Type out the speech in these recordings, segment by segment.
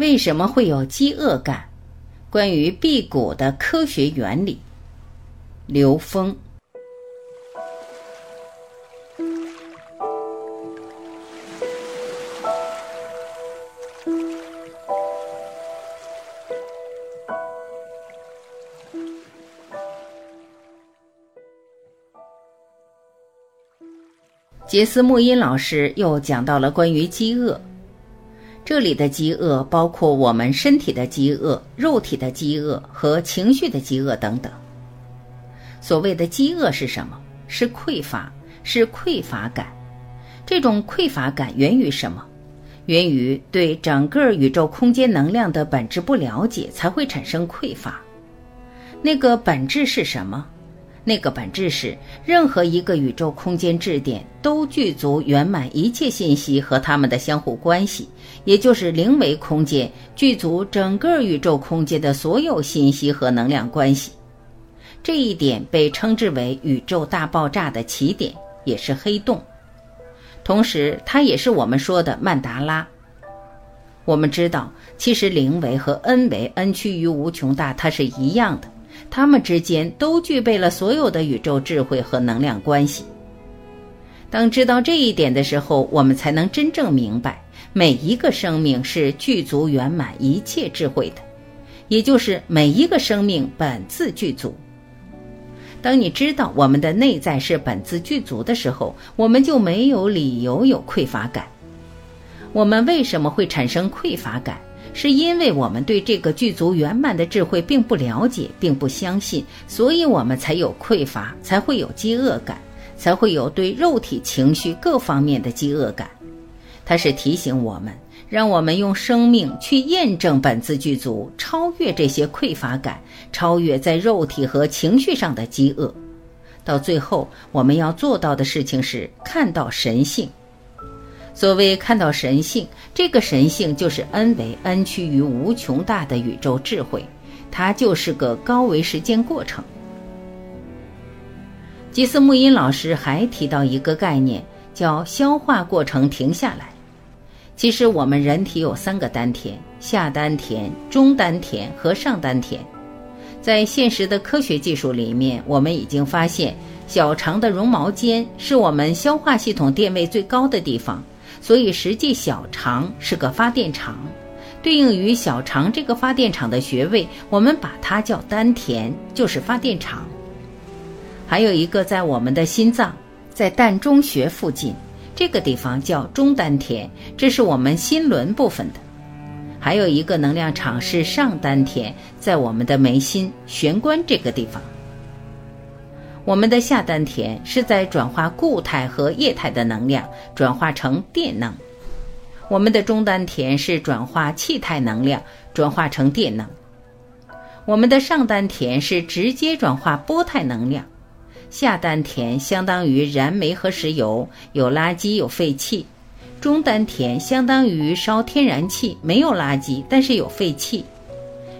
为什么会有饥饿感？关于辟谷的科学原理。刘峰。杰斯穆因老师又讲到了关于饥饿。这里的饥饿包括我们身体的饥饿、肉体的饥饿和情绪的饥饿等等。所谓的饥饿是什么？是匮乏，是匮乏感。这种匮乏感源于什么？源于对整个宇宙空间能量的本质不了解，才会产生匮乏。那个本质是什么？那个本质是，任何一个宇宙空间质点都具足圆满一切信息和它们的相互关系，也就是零维空间具足整个宇宙空间的所有信息和能量关系。这一点被称之为宇宙大爆炸的起点，也是黑洞。同时，它也是我们说的曼达拉。我们知道，其实零维和 n 维 n 趋于无穷大，它是一样的。他们之间都具备了所有的宇宙智慧和能量关系。当知道这一点的时候，我们才能真正明白，每一个生命是具足圆满一切智慧的，也就是每一个生命本自具足。当你知道我们的内在是本自具足的时候，我们就没有理由有匮乏感。我们为什么会产生匮乏感？是因为我们对这个具足圆满的智慧并不了解，并不相信，所以我们才有匮乏，才会有饥饿感，才会有对肉体、情绪各方面的饥饿感。它是提醒我们，让我们用生命去验证本自具足，超越这些匮乏感，超越在肉体和情绪上的饥饿。到最后，我们要做到的事情是看到神性。所谓看到神性，这个神性就是 n 为 n 趋于无穷大的宇宙智慧，它就是个高维时间过程。吉斯木因老师还提到一个概念，叫消化过程停下来。其实我们人体有三个丹田：下丹田、中丹田和上丹田。在现实的科学技术里面，我们已经发现，小肠的绒毛尖是我们消化系统电位最高的地方。所以，实际小肠是个发电厂，对应于小肠这个发电厂的穴位，我们把它叫丹田，就是发电厂。还有一个在我们的心脏，在膻中穴附近，这个地方叫中丹田，这是我们心轮部分的。还有一个能量场是上丹田，在我们的眉心玄关这个地方。我们的下丹田是在转化固态和液态的能量，转化成电能；我们的中丹田是转化气态能量，转化成电能；我们的上丹田是直接转化波态能量；下丹田相当于燃煤和石油，有垃圾有废气；中丹田相当于烧天然气，没有垃圾，但是有废气。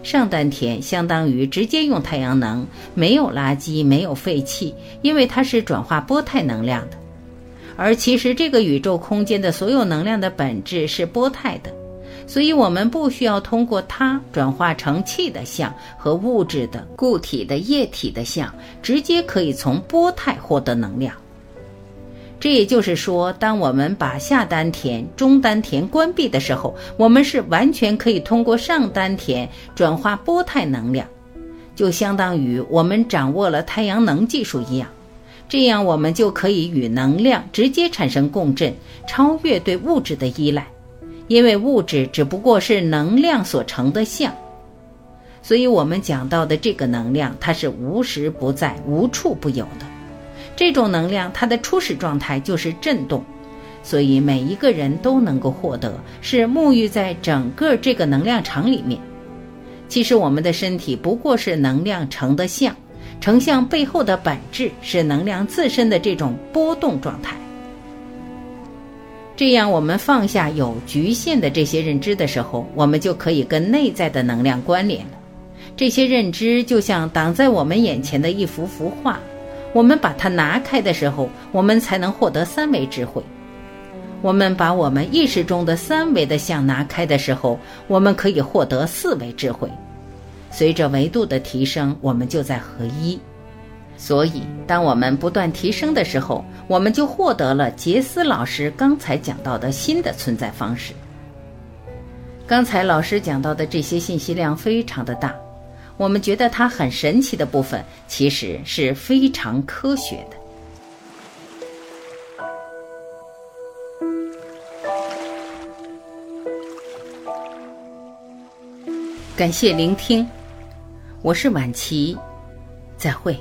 上丹田相当于直接用太阳能，没有垃圾，没有废气，因为它是转化波态能量的。而其实这个宇宙空间的所有能量的本质是波态的，所以我们不需要通过它转化成气的相和物质的固体的液体的相，直接可以从波态获得能量。这也就是说，当我们把下丹田、中丹田关闭的时候，我们是完全可以通过上丹田转化波态能量，就相当于我们掌握了太阳能技术一样。这样，我们就可以与能量直接产生共振，超越对物质的依赖，因为物质只不过是能量所成的像。所以，我们讲到的这个能量，它是无时不在、无处不有的。这种能量，它的初始状态就是震动，所以每一个人都能够获得，是沐浴在整个这个能量场里面。其实我们的身体不过是能量成的像，成像背后的本质是能量自身的这种波动状态。这样，我们放下有局限的这些认知的时候，我们就可以跟内在的能量关联了。这些认知就像挡在我们眼前的一幅幅画。我们把它拿开的时候，我们才能获得三维智慧。我们把我们意识中的三维的相拿开的时候，我们可以获得四维智慧。随着维度的提升，我们就在合一。所以，当我们不断提升的时候，我们就获得了杰斯老师刚才讲到的新的存在方式。刚才老师讲到的这些信息量非常的大，我们觉得它很神奇的部分，其实是非常科学的。感谢聆听，我是晚琪，再会。